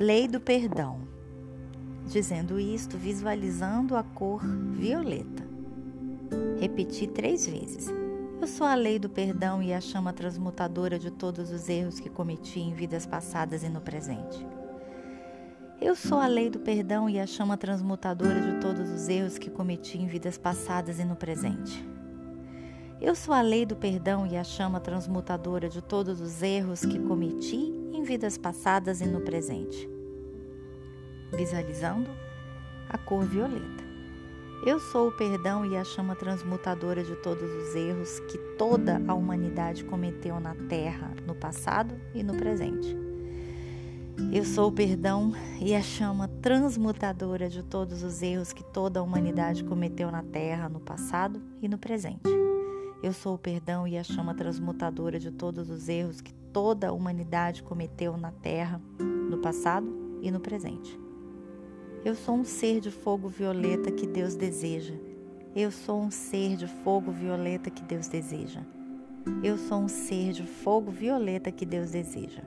lei do perdão. Dizendo isto, visualizando a cor violeta. Repeti três vezes. Eu sou a lei do perdão e a chama transmutadora de todos os erros que cometi em vidas passadas e no presente. Eu sou a lei do perdão e a chama transmutadora de todos os erros que cometi em vidas passadas e no presente. Eu sou a lei do perdão e a chama transmutadora de todos os erros que cometi vidas passadas e no presente. Visualizando a cor violeta. Eu sou o perdão e a chama transmutadora de todos os erros que toda a humanidade cometeu na Terra no passado e no presente. Eu sou o perdão e a chama transmutadora de todos os erros que toda a humanidade cometeu na Terra no passado e no presente. Eu sou o perdão e a chama transmutadora de todos os erros que toda a humanidade cometeu na Terra, no passado e no presente. Eu sou um ser de fogo violeta que Deus deseja. Eu sou um ser de fogo violeta que Deus deseja. Eu sou um ser de fogo violeta que Deus deseja.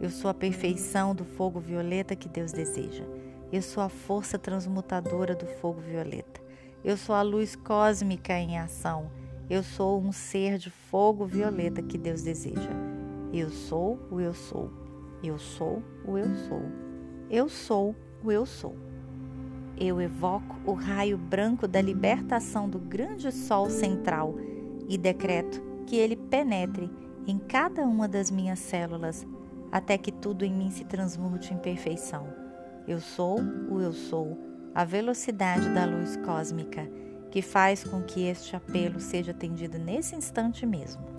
Eu sou a perfeição do fogo violeta que Deus deseja. Eu sou a força transmutadora do fogo violeta. Eu sou a luz cósmica em ação. Eu sou um ser de fogo violeta que Deus deseja. Eu sou o eu sou. Eu sou o eu sou. Eu sou o eu sou. Eu evoco o raio branco da libertação do grande sol central e decreto que ele penetre em cada uma das minhas células até que tudo em mim se transmute em perfeição. Eu sou o eu sou, a velocidade da luz cósmica que faz com que este apelo seja atendido nesse instante mesmo.